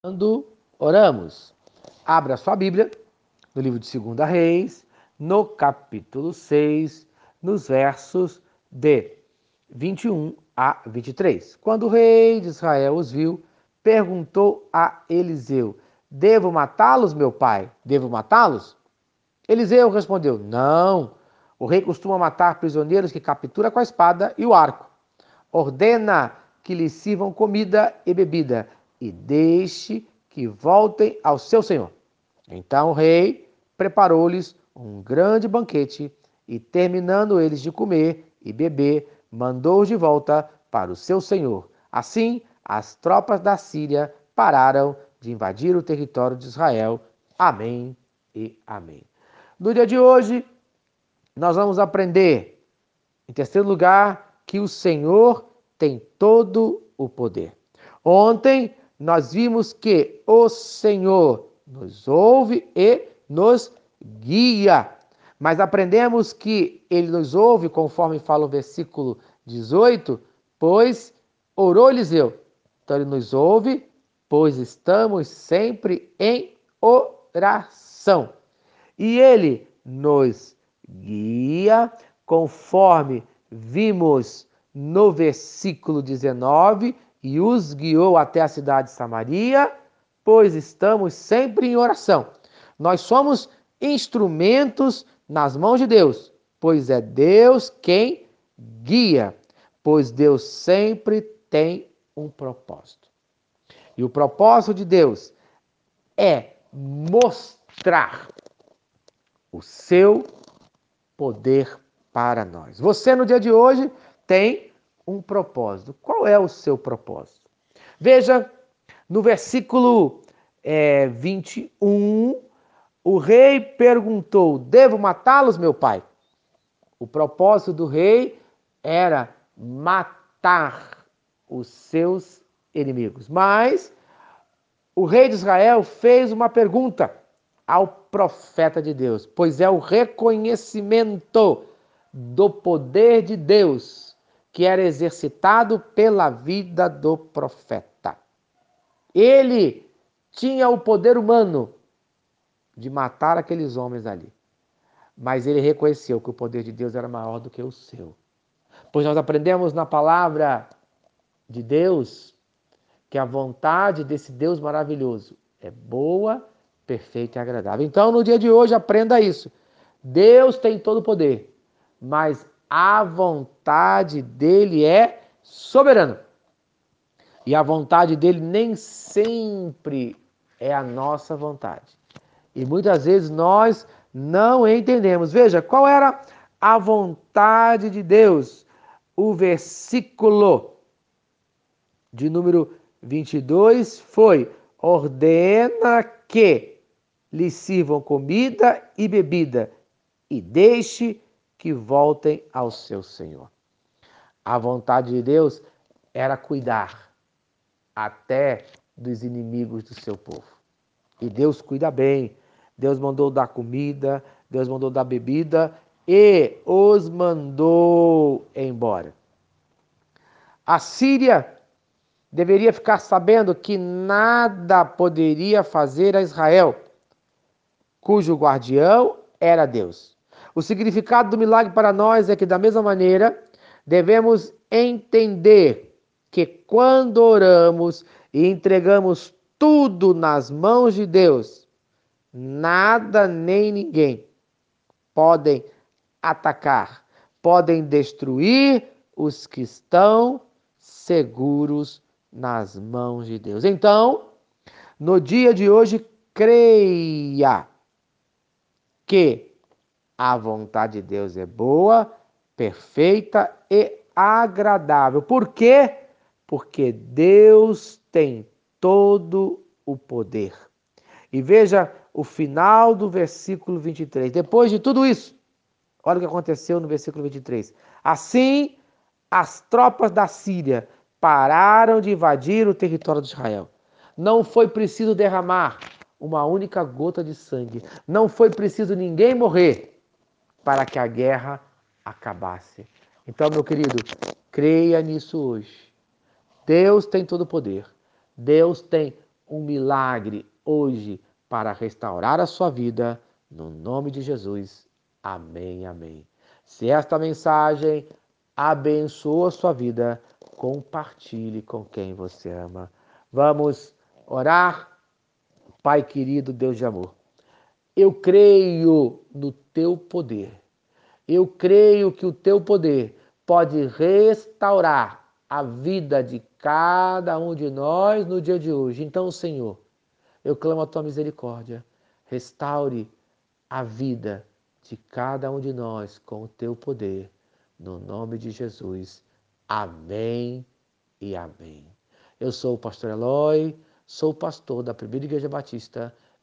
Quando oramos, abra sua Bíblia no livro de 2 Reis, no capítulo 6, nos versos de 21 a 23. Quando o rei de Israel os viu, perguntou a Eliseu: Devo matá-los, meu pai? Devo matá-los? Eliseu respondeu: Não. O rei costuma matar prisioneiros que captura com a espada e o arco. Ordena que lhes sirvam comida e bebida e deixe que voltem ao seu senhor. Então o rei preparou-lhes um grande banquete e, terminando eles de comer e beber, mandou-os de volta para o seu senhor. Assim, as tropas da Síria pararam de invadir o território de Israel. Amém e amém. No dia de hoje, nós vamos aprender, em terceiro lugar, que o Senhor tem todo o poder. Ontem nós vimos que o Senhor nos ouve e nos guia. Mas aprendemos que ele nos ouve, conforme fala o versículo 18, pois orou Eliseu. Então ele nos ouve, pois estamos sempre em oração. E ele nos guia, conforme vimos no versículo 19, e os guiou até a cidade de Samaria, pois estamos sempre em oração. Nós somos instrumentos nas mãos de Deus, pois é Deus quem guia, pois Deus sempre tem um propósito. E o propósito de Deus é mostrar o seu poder para nós. Você no dia de hoje tem um propósito. Qual é o seu propósito? Veja, no versículo é, 21, o rei perguntou: Devo matá-los, meu pai? O propósito do rei era matar os seus inimigos. Mas o rei de Israel fez uma pergunta ao profeta de Deus, pois é o reconhecimento do poder de Deus que era exercitado pela vida do profeta. Ele tinha o poder humano de matar aqueles homens ali. Mas ele reconheceu que o poder de Deus era maior do que o seu. Pois nós aprendemos na palavra de Deus que a vontade desse Deus maravilhoso é boa, perfeita e agradável. Então, no dia de hoje, aprenda isso. Deus tem todo o poder, mas a vontade dele é soberana. E a vontade dele nem sempre é a nossa vontade. E muitas vezes nós não entendemos. Veja, qual era a vontade de Deus? O versículo de número 22 foi: ordena que lhe sirvam comida e bebida e deixe que voltem ao seu Senhor. A vontade de Deus era cuidar até dos inimigos do seu povo. E Deus cuida bem. Deus mandou dar comida, Deus mandou dar bebida e os mandou embora. A Síria deveria ficar sabendo que nada poderia fazer a Israel, cujo guardião era Deus. O significado do milagre para nós é que, da mesma maneira, devemos entender que quando oramos e entregamos tudo nas mãos de Deus, nada nem ninguém podem atacar, podem destruir os que estão seguros nas mãos de Deus. Então, no dia de hoje, creia que a vontade de Deus é boa, perfeita e agradável. Por quê? Porque Deus tem todo o poder. E veja o final do versículo 23. Depois de tudo isso, olha o que aconteceu no versículo 23. Assim, as tropas da Síria pararam de invadir o território de Israel. Não foi preciso derramar uma única gota de sangue. Não foi preciso ninguém morrer para que a guerra acabasse. Então, meu querido, creia nisso hoje. Deus tem todo o poder. Deus tem um milagre hoje para restaurar a sua vida, no nome de Jesus. Amém, amém. Se esta mensagem abençoou a sua vida, compartilhe com quem você ama. Vamos orar. Pai querido, Deus de amor, eu creio no teu poder. Eu creio que o teu poder pode restaurar a vida de cada um de nós no dia de hoje. Então, Senhor, eu clamo a tua misericórdia. Restaure a vida de cada um de nós com o teu poder. No nome de Jesus. Amém e amém. Eu sou o pastor Eloy, sou pastor da Primeira Igreja Batista